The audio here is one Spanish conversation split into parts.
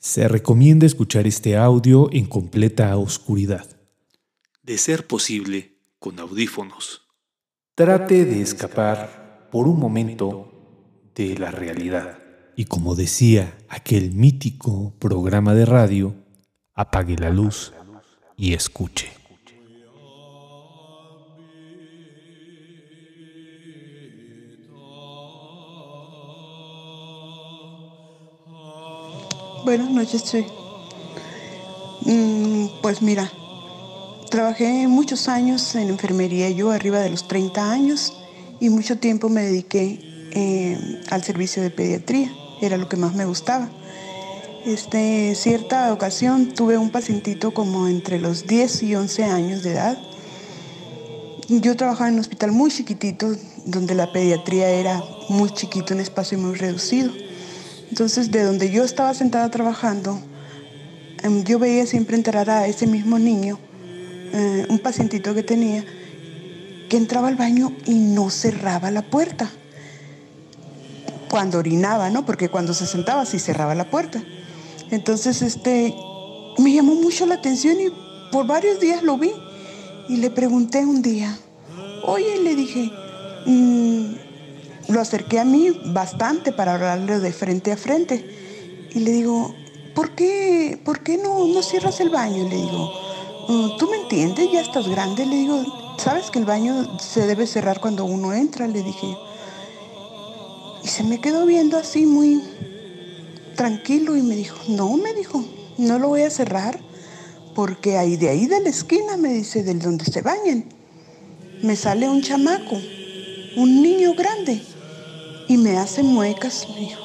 Se recomienda escuchar este audio en completa oscuridad. De ser posible, con audífonos. Trate de escapar por un momento de la realidad. Y como decía aquel mítico programa de radio, apague la luz y escuche. Buenas noches, Che. Mm, pues mira, trabajé muchos años en enfermería, yo arriba de los 30 años, y mucho tiempo me dediqué eh, al servicio de pediatría, era lo que más me gustaba. Este, cierta ocasión tuve un pacientito como entre los 10 y 11 años de edad. Yo trabajaba en un hospital muy chiquitito, donde la pediatría era muy chiquito, un espacio muy reducido. Entonces, de donde yo estaba sentada trabajando, em, yo veía siempre entrar a ese mismo niño, eh, un pacientito que tenía, que entraba al baño y no cerraba la puerta. Cuando orinaba, ¿no? Porque cuando se sentaba sí cerraba la puerta. Entonces, este, me llamó mucho la atención y por varios días lo vi. Y le pregunté un día, oye, le dije, mm, lo acerqué a mí bastante para hablarle de frente a frente. Y le digo, ¿por qué, por qué no, no cierras el baño? Le digo, mm, ¿tú me entiendes? Ya estás grande. Le digo, ¿sabes que el baño se debe cerrar cuando uno entra? Le dije. Y se me quedó viendo así muy tranquilo y me dijo, no, me dijo, no lo voy a cerrar porque ahí de ahí de la esquina, me dice, del donde se bañen, me sale un chamaco, un niño grande y me hace muecas, me dijo.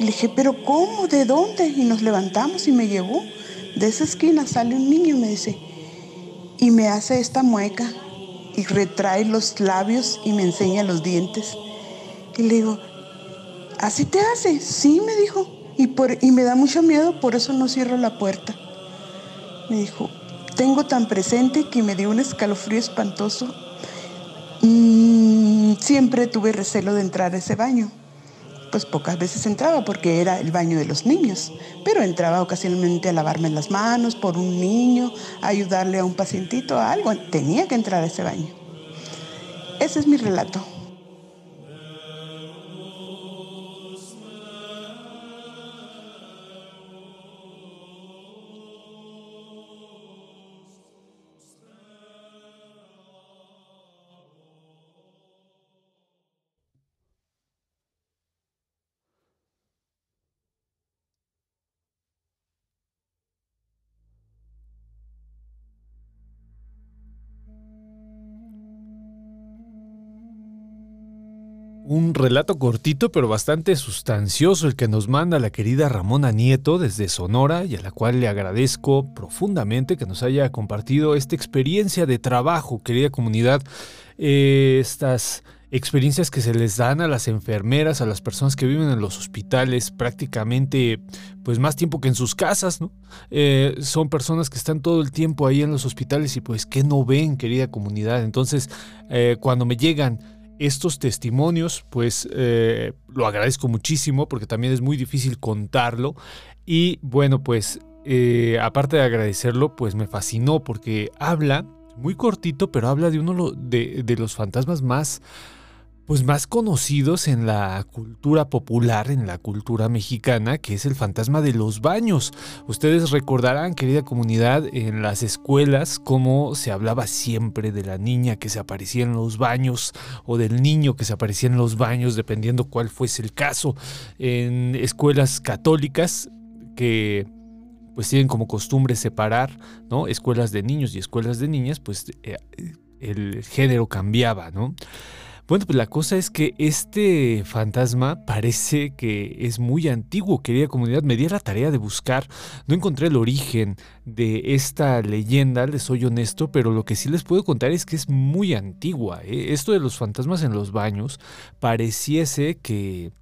Y le dije, pero ¿cómo? ¿De dónde? Y nos levantamos y me llevó. De esa esquina sale un niño y me dice, y me hace esta mueca y retrae los labios y me enseña los dientes. Y le digo, ¿así te hace? Sí, me dijo. Y, por, y me da mucho miedo, por eso no cierro la puerta. Me dijo, tengo tan presente que me dio un escalofrío espantoso. Mm, siempre tuve recelo de entrar a ese baño. Pues pocas veces entraba porque era el baño de los niños, pero entraba ocasionalmente a lavarme las manos por un niño, a ayudarle a un pacientito, a algo. Tenía que entrar a ese baño. Ese es mi relato. Un relato cortito pero bastante sustancioso el que nos manda la querida Ramona Nieto desde Sonora y a la cual le agradezco profundamente que nos haya compartido esta experiencia de trabajo, querida comunidad, eh, estas experiencias que se les dan a las enfermeras, a las personas que viven en los hospitales prácticamente pues más tiempo que en sus casas, ¿no? Eh, son personas que están todo el tiempo ahí en los hospitales y pues que no ven, querida comunidad. Entonces, eh, cuando me llegan estos testimonios, pues eh, lo agradezco muchísimo porque también es muy difícil contarlo. Y bueno, pues eh, aparte de agradecerlo, pues me fascinó porque habla, muy cortito, pero habla de uno de, de los fantasmas más pues más conocidos en la cultura popular, en la cultura mexicana, que es el fantasma de los baños. Ustedes recordarán, querida comunidad, en las escuelas cómo se hablaba siempre de la niña que se aparecía en los baños o del niño que se aparecía en los baños, dependiendo cuál fuese el caso. En escuelas católicas que pues tienen como costumbre separar, ¿no? Escuelas de niños y escuelas de niñas, pues eh, el género cambiaba, ¿no? Bueno, pues la cosa es que este fantasma parece que es muy antiguo, querida comunidad. Me di la tarea de buscar, no encontré el origen de esta leyenda, les soy honesto, pero lo que sí les puedo contar es que es muy antigua. ¿eh? Esto de los fantasmas en los baños pareciese que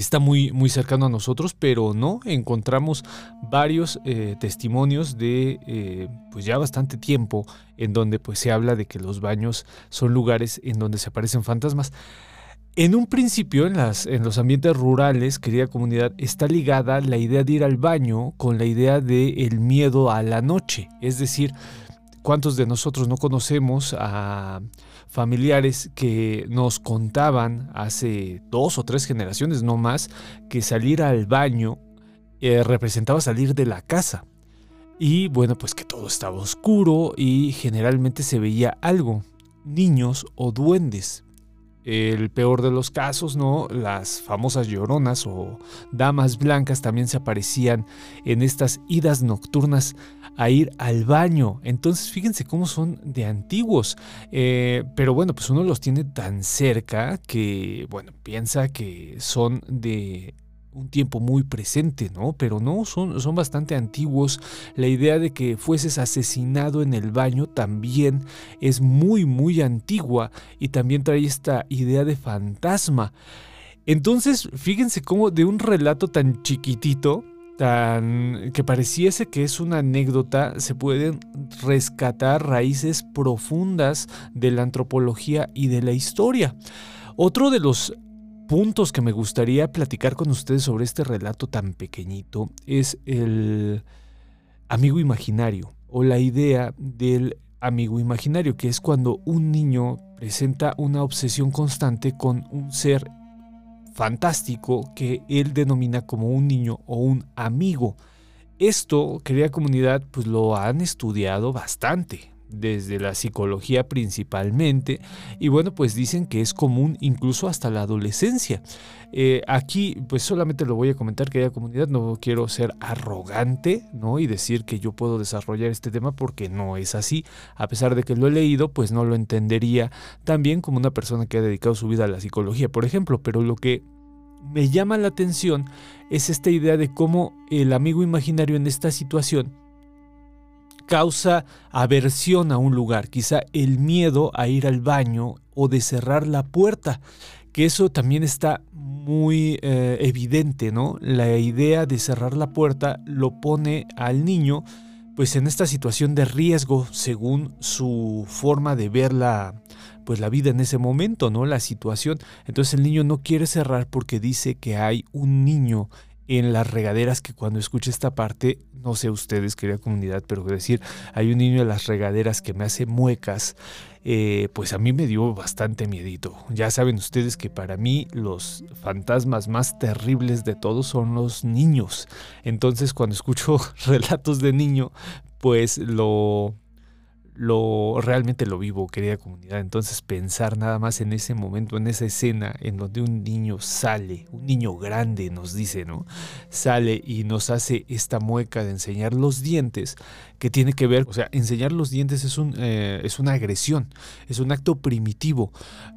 está muy, muy cercano a nosotros, pero no, encontramos varios eh, testimonios de eh, pues ya bastante tiempo en donde pues se habla de que los baños son lugares en donde se aparecen fantasmas. En un principio, en, las, en los ambientes rurales, querida comunidad, está ligada la idea de ir al baño con la idea de el miedo a la noche. Es decir, ¿cuántos de nosotros no conocemos a familiares que nos contaban hace dos o tres generaciones, no más, que salir al baño eh, representaba salir de la casa? Y bueno, pues que todo estaba oscuro y generalmente se veía algo, niños o duendes el peor de los casos, ¿no? Las famosas lloronas o damas blancas también se aparecían en estas idas nocturnas a ir al baño. Entonces, fíjense cómo son de antiguos. Eh, pero bueno, pues uno los tiene tan cerca que, bueno, piensa que son de un tiempo muy presente, ¿no? Pero no, son, son bastante antiguos. La idea de que fueses asesinado en el baño también es muy, muy antigua y también trae esta idea de fantasma. Entonces, fíjense cómo de un relato tan chiquitito, tan que pareciese que es una anécdota, se pueden rescatar raíces profundas de la antropología y de la historia. Otro de los puntos que me gustaría platicar con ustedes sobre este relato tan pequeñito es el amigo imaginario o la idea del amigo imaginario, que es cuando un niño presenta una obsesión constante con un ser fantástico que él denomina como un niño o un amigo. Esto, querida comunidad, pues lo han estudiado bastante desde la psicología principalmente, y bueno, pues dicen que es común incluso hasta la adolescencia. Eh, aquí, pues solamente lo voy a comentar, que haya comunidad, no quiero ser arrogante, ¿no? Y decir que yo puedo desarrollar este tema porque no es así. A pesar de que lo he leído, pues no lo entendería tan bien como una persona que ha dedicado su vida a la psicología, por ejemplo, pero lo que me llama la atención es esta idea de cómo el amigo imaginario en esta situación causa aversión a un lugar, quizá el miedo a ir al baño o de cerrar la puerta, que eso también está muy eh, evidente, ¿no? La idea de cerrar la puerta lo pone al niño pues en esta situación de riesgo según su forma de ver la pues la vida en ese momento, ¿no? La situación. Entonces el niño no quiere cerrar porque dice que hay un niño en las regaderas que cuando escuche esta parte, no sé ustedes, querida comunidad, pero decir, hay un niño en las regaderas que me hace muecas, eh, pues a mí me dio bastante miedito. Ya saben ustedes que para mí los fantasmas más terribles de todos son los niños. Entonces cuando escucho relatos de niño, pues lo lo realmente lo vivo, querida comunidad. Entonces pensar nada más en ese momento, en esa escena en donde un niño sale, un niño grande nos dice, ¿no? Sale y nos hace esta mueca de enseñar los dientes, que tiene que ver, o sea, enseñar los dientes es, un, eh, es una agresión, es un acto primitivo.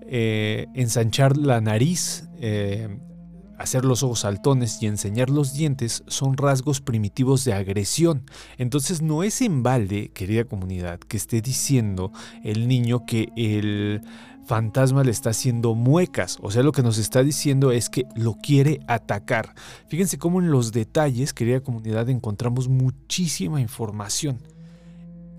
Eh, ensanchar la nariz, eh, Hacer los ojos saltones y enseñar los dientes son rasgos primitivos de agresión. Entonces no es en balde, querida comunidad, que esté diciendo el niño que el fantasma le está haciendo muecas. O sea, lo que nos está diciendo es que lo quiere atacar. Fíjense cómo en los detalles, querida comunidad, encontramos muchísima información.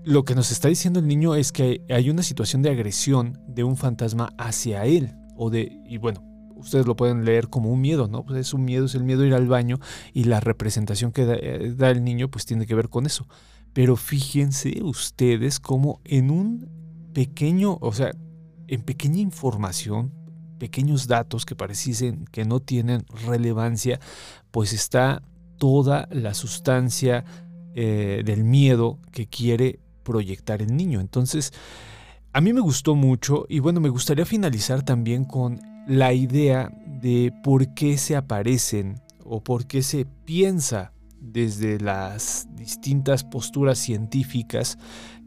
Lo que nos está diciendo el niño es que hay una situación de agresión de un fantasma hacia él. O de, y bueno, ustedes lo pueden leer como un miedo, ¿no? Pues es un miedo, es el miedo a ir al baño y la representación que eh, da, el niño pues tiene que ver con eso. Pero fíjense ustedes como en un pequeño, o sea, en pequeña información, pequeños datos que pareciesen que no tienen relevancia, pues está toda la sustancia eh, del miedo que quiere proyectar el niño. Entonces, a mí me gustó mucho y bueno, me gustaría finalizar también con la idea de por qué se aparecen o por qué se piensa desde las distintas posturas científicas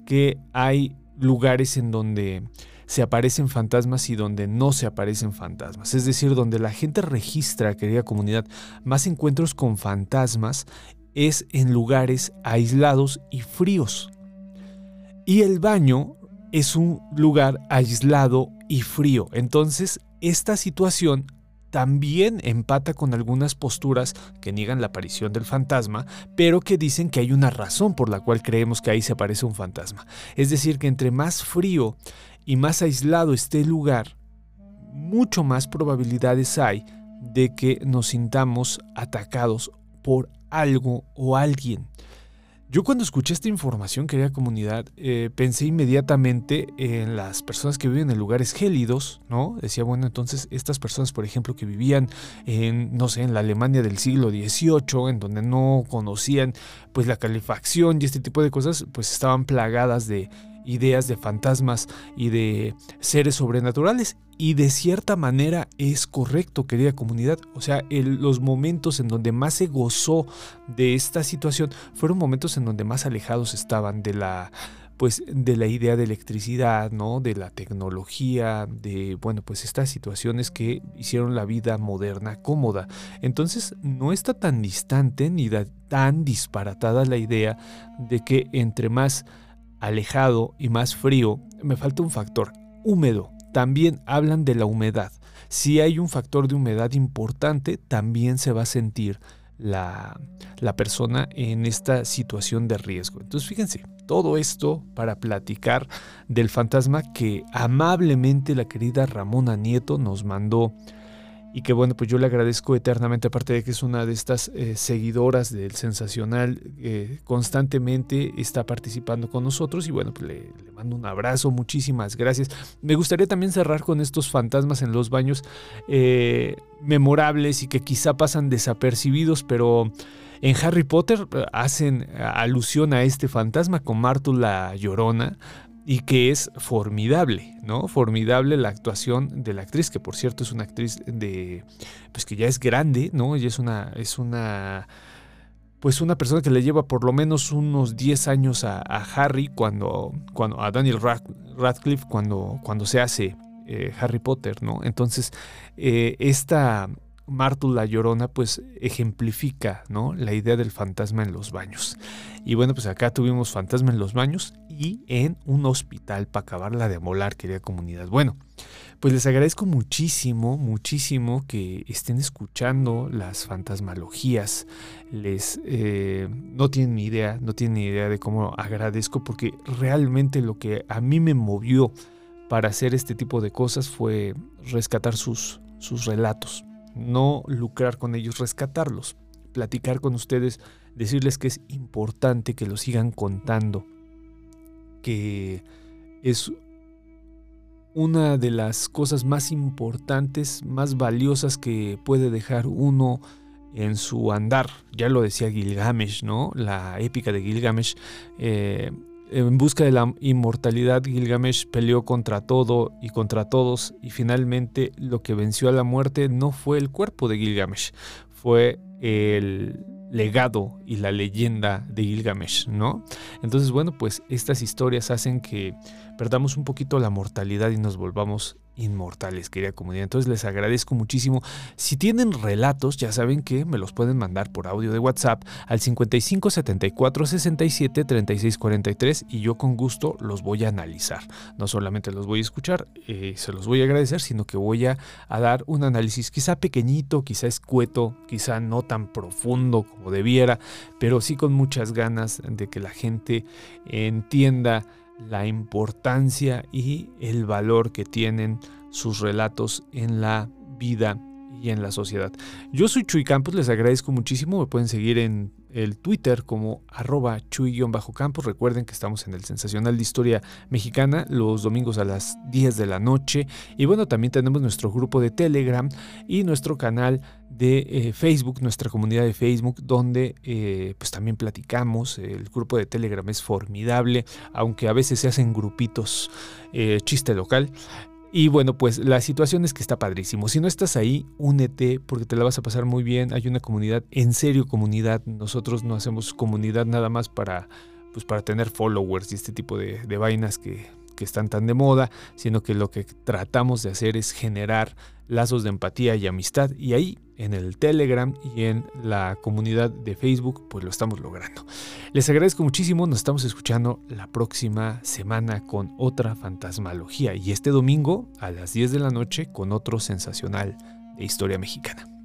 que hay lugares en donde se aparecen fantasmas y donde no se aparecen fantasmas. Es decir, donde la gente registra, querida comunidad, más encuentros con fantasmas es en lugares aislados y fríos. Y el baño es un lugar aislado y frío. Entonces esta situación también empata con algunas posturas que niegan la aparición del fantasma, pero que dicen que hay una razón por la cual creemos que ahí se aparece un fantasma. Es decir, que entre más frío y más aislado esté el lugar, mucho más probabilidades hay de que nos sintamos atacados por algo o alguien. Yo cuando escuché esta información, querida comunidad, eh, pensé inmediatamente en las personas que viven en lugares gélidos, ¿no? Decía, bueno, entonces estas personas, por ejemplo, que vivían en, no sé, en la Alemania del siglo XVIII, en donde no conocían pues la calefacción y este tipo de cosas, pues estaban plagadas de ideas de fantasmas y de seres sobrenaturales. Y de cierta manera es correcto, querida comunidad. O sea, los momentos en donde más se gozó de esta situación fueron momentos en donde más alejados estaban de la pues de la idea de electricidad, ¿no? De la tecnología, de bueno, pues estas situaciones que hicieron la vida moderna cómoda. Entonces, no está tan distante ni tan disparatada la idea de que entre más alejado y más frío, me falta un factor, húmedo. También hablan de la humedad. Si hay un factor de humedad importante, también se va a sentir la, la, persona en esta situación de riesgo. Entonces fíjense, todo esto para platicar del fantasma que amablemente la querida Ramona Nieto nos mandó y que bueno, pues yo le agradezco eternamente, aparte de que es una de estas eh, seguidoras del sensacional, eh, constantemente está participando con nosotros y bueno, pues le, mando un abrazo, muchísimas gracias. Me gustaría también cerrar con estos fantasmas en los baños eh, memorables y que quizá pasan desapercibidos, pero... En Harry Potter hacen alusión a este fantasma con Mártula Llorona, y que es formidable, ¿no? Formidable la actuación de la actriz, que por cierto es una actriz de, pues que ya es grande, ¿no? Y es una, es una, pues una persona que le lleva por lo menos unos 10 años a, Harry cuando, cuando, a Daniel Radcliffe cuando, cuando se hace eh, Harry Potter, ¿no? Entonces, eh, esta Martu la Llorona pues ejemplifica ¿no? la idea del fantasma en los baños. Y bueno, pues acá tuvimos fantasma en los baños y en un hospital para acabarla de molar, querida comunidad. Bueno, pues les agradezco muchísimo, muchísimo que estén escuchando las fantasmalogías. Les eh, no tienen ni idea, no tienen ni idea de cómo agradezco porque realmente lo que a mí me movió para hacer este tipo de cosas fue rescatar sus, sus relatos no lucrar con ellos, rescatarlos, platicar con ustedes, decirles que es importante que lo sigan contando, que es una de las cosas más importantes, más valiosas que puede dejar uno en su andar. Ya lo decía Gilgamesh, ¿no? La épica de Gilgamesh. Eh, en busca de la inmortalidad, Gilgamesh peleó contra todo y contra todos y finalmente lo que venció a la muerte no fue el cuerpo de Gilgamesh, fue el legado y la leyenda de Gilgamesh, ¿no? Entonces, bueno, pues estas historias hacen que perdamos un poquito la mortalidad y nos volvamos inmortales, querida comunidad. Entonces les agradezco muchísimo. Si tienen relatos, ya saben que me los pueden mandar por audio de WhatsApp al 55 74 67 36 43 y yo con gusto los voy a analizar. No solamente los voy a escuchar, eh, se los voy a agradecer, sino que voy a, a dar un análisis quizá pequeñito, quizá escueto, quizá no tan profundo como debiera, pero sí con muchas ganas de que la gente entienda la importancia y el valor que tienen sus relatos en la vida y en la sociedad. Yo soy Chuy Campos, les agradezco muchísimo, me pueden seguir en el Twitter como arroba chuy-campos. Recuerden que estamos en el Sensacional de Historia Mexicana los domingos a las 10 de la noche. Y bueno, también tenemos nuestro grupo de Telegram y nuestro canal de eh, Facebook, nuestra comunidad de Facebook, donde eh, pues también platicamos. El grupo de Telegram es formidable, aunque a veces se hacen grupitos eh, chiste local. Y bueno, pues la situación es que está padrísimo. Si no estás ahí, únete porque te la vas a pasar muy bien. Hay una comunidad, en serio comunidad. Nosotros no hacemos comunidad nada más para, pues para tener followers y este tipo de, de vainas que, que están tan de moda, sino que lo que tratamos de hacer es generar lazos de empatía y amistad y ahí en el Telegram y en la comunidad de Facebook pues lo estamos logrando. Les agradezco muchísimo, nos estamos escuchando la próxima semana con otra fantasmalogía y este domingo a las 10 de la noche con otro sensacional de historia mexicana.